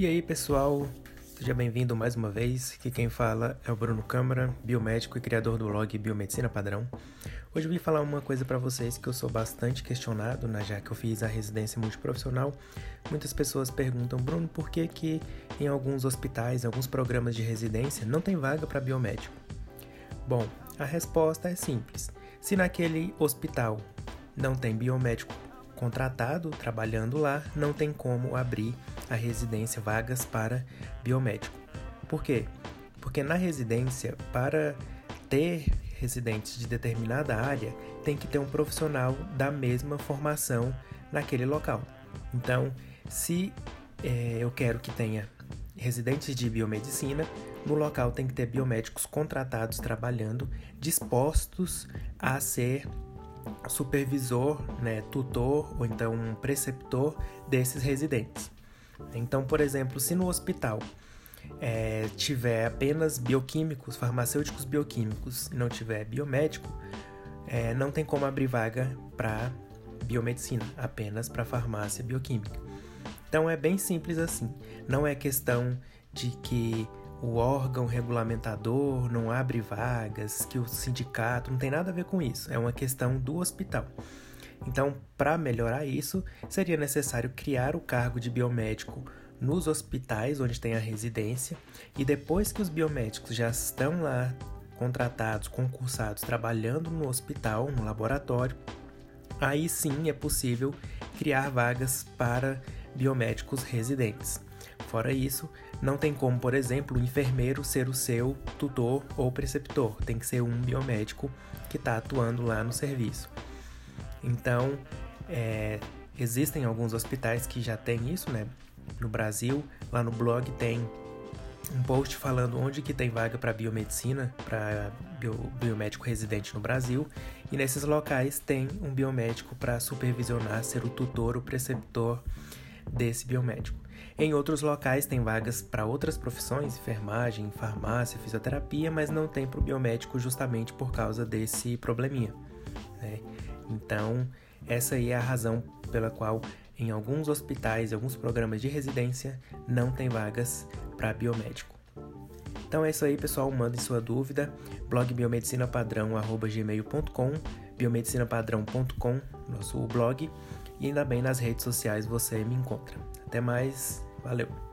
E aí, pessoal, seja bem-vindo mais uma vez. Aqui quem fala é o Bruno Câmara, biomédico e criador do blog Biomedicina Padrão. Hoje eu vim falar uma coisa para vocês que eu sou bastante questionado, né, já que eu fiz a residência multiprofissional. Muitas pessoas perguntam, Bruno, por que que em alguns hospitais, alguns programas de residência, não tem vaga para biomédico? Bom, a resposta é simples. Se naquele hospital não tem biomédico contratado trabalhando lá, não tem como abrir a residência vagas para biomédico. Por quê? Porque na residência, para ter residentes de determinada área, tem que ter um profissional da mesma formação naquele local. Então, se é, eu quero que tenha residentes de biomedicina, no local tem que ter biomédicos contratados trabalhando, dispostos a ser supervisor, né, tutor ou então um preceptor desses residentes. Então, por exemplo, se no hospital é, tiver apenas bioquímicos, farmacêuticos bioquímicos e não tiver biomédico, é, não tem como abrir vaga para biomedicina, apenas para farmácia bioquímica. Então é bem simples assim. Não é questão de que o órgão regulamentador não abre vagas, que o sindicato não tem nada a ver com isso. É uma questão do hospital. Então, para melhorar isso, seria necessário criar o cargo de biomédico nos hospitais onde tem a residência e depois que os biomédicos já estão lá contratados, concursados, trabalhando no hospital, no laboratório, aí sim é possível criar vagas para biomédicos residentes. Fora isso, não tem como, por exemplo, o enfermeiro ser o seu tutor ou preceptor, tem que ser um biomédico que está atuando lá no serviço. Então, é, existem alguns hospitais que já têm isso, né? No Brasil, lá no blog tem um post falando onde que tem vaga para biomedicina, para bio, biomédico residente no Brasil, e nesses locais tem um biomédico para supervisionar, ser o tutor, o preceptor desse biomédico. Em outros locais tem vagas para outras profissões, enfermagem, farmácia, fisioterapia, mas não tem para o biomédico justamente por causa desse probleminha. Né? Então, essa aí é a razão pela qual em alguns hospitais, alguns programas de residência, não tem vagas para biomédico. Então é isso aí, pessoal. Mande sua dúvida. Blog biomedicinapadrão.gmail.com biomedicinapadrão.com, nosso blog. E ainda bem nas redes sociais você me encontra. Até mais, valeu!